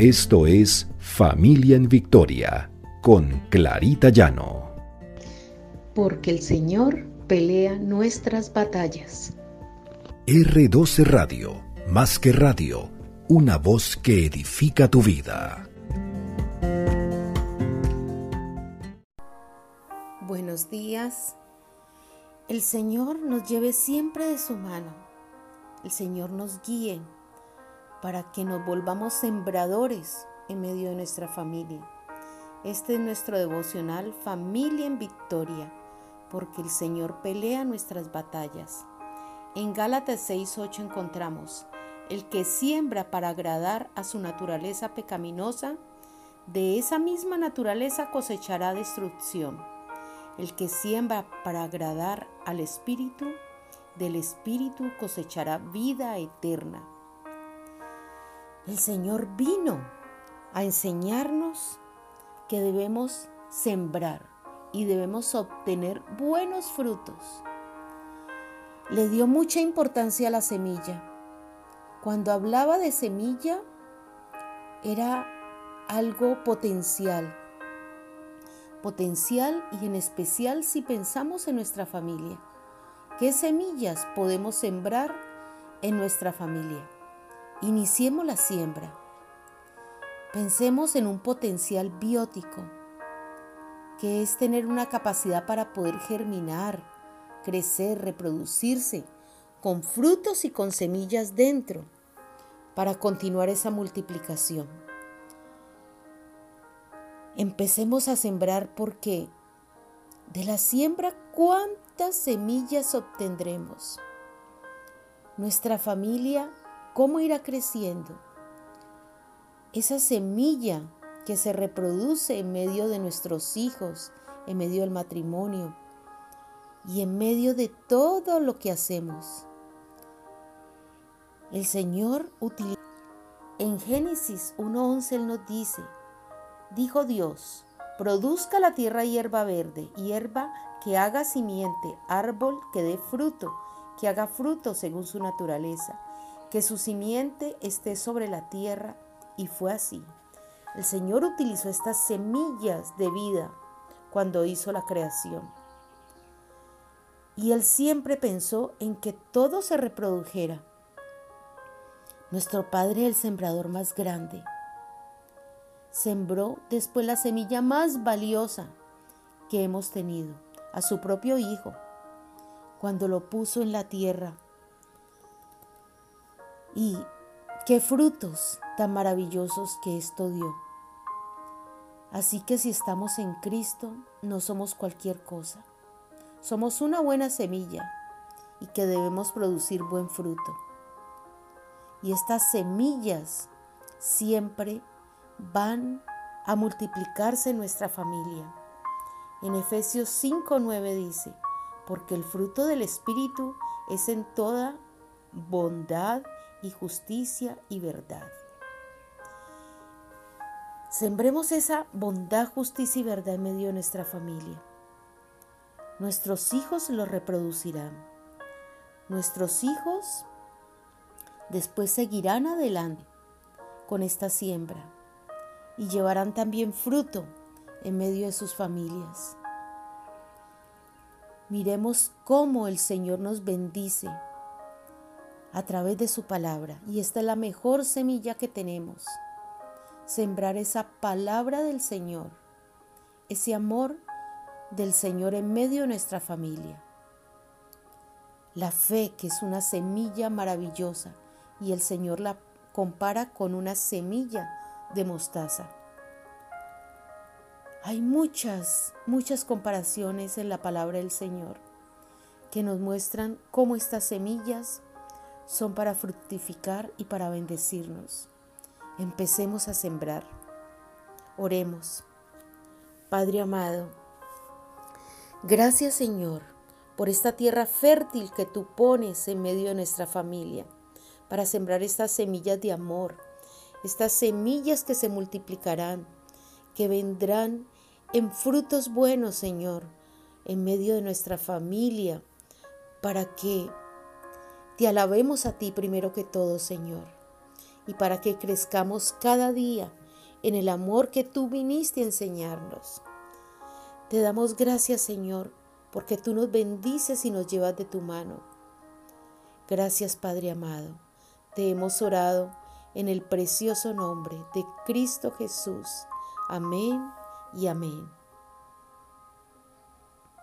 Esto es Familia en Victoria con Clarita Llano. Porque el Señor pelea nuestras batallas. R12 Radio, más que radio, una voz que edifica tu vida. Buenos días. El Señor nos lleve siempre de su mano. El Señor nos guíe para que nos volvamos sembradores en medio de nuestra familia. Este es nuestro devocional Familia en Victoria, porque el Señor pelea nuestras batallas. En Gálatas 6:8 encontramos, el que siembra para agradar a su naturaleza pecaminosa, de esa misma naturaleza cosechará destrucción. El que siembra para agradar al Espíritu, del Espíritu cosechará vida eterna. El Señor vino a enseñarnos que debemos sembrar y debemos obtener buenos frutos. Le dio mucha importancia a la semilla. Cuando hablaba de semilla, era algo potencial. Potencial y en especial si pensamos en nuestra familia. ¿Qué semillas podemos sembrar en nuestra familia? Iniciemos la siembra. Pensemos en un potencial biótico, que es tener una capacidad para poder germinar, crecer, reproducirse, con frutos y con semillas dentro, para continuar esa multiplicación. Empecemos a sembrar porque de la siembra, ¿cuántas semillas obtendremos? Nuestra familia cómo irá creciendo. Esa semilla que se reproduce en medio de nuestros hijos, en medio del matrimonio y en medio de todo lo que hacemos. El Señor utiliza. En Génesis 1.11 Él nos dice, dijo Dios, produzca la tierra hierba verde, hierba que haga simiente, árbol que dé fruto, que haga fruto según su naturaleza que su simiente esté sobre la tierra, y fue así. El Señor utilizó estas semillas de vida cuando hizo la creación. Y Él siempre pensó en que todo se reprodujera. Nuestro Padre, el sembrador más grande, sembró después la semilla más valiosa que hemos tenido, a su propio Hijo, cuando lo puso en la tierra y qué frutos tan maravillosos que esto dio. Así que si estamos en Cristo, no somos cualquier cosa. Somos una buena semilla y que debemos producir buen fruto. Y estas semillas siempre van a multiplicarse en nuestra familia. En Efesios 5:9 dice, porque el fruto del Espíritu es en toda bondad y justicia y verdad. Sembremos esa bondad, justicia y verdad en medio de nuestra familia. Nuestros hijos lo reproducirán. Nuestros hijos después seguirán adelante con esta siembra y llevarán también fruto en medio de sus familias. Miremos cómo el Señor nos bendice a través de su palabra. Y esta es la mejor semilla que tenemos. Sembrar esa palabra del Señor, ese amor del Señor en medio de nuestra familia. La fe, que es una semilla maravillosa, y el Señor la compara con una semilla de mostaza. Hay muchas, muchas comparaciones en la palabra del Señor que nos muestran cómo estas semillas son para fructificar y para bendecirnos. Empecemos a sembrar. Oremos. Padre amado, gracias Señor por esta tierra fértil que tú pones en medio de nuestra familia, para sembrar estas semillas de amor, estas semillas que se multiplicarán, que vendrán en frutos buenos, Señor, en medio de nuestra familia, para que te alabemos a ti primero que todo, Señor, y para que crezcamos cada día en el amor que tú viniste a enseñarnos. Te damos gracias, Señor, porque tú nos bendices y nos llevas de tu mano. Gracias, Padre amado. Te hemos orado en el precioso nombre de Cristo Jesús. Amén y amén.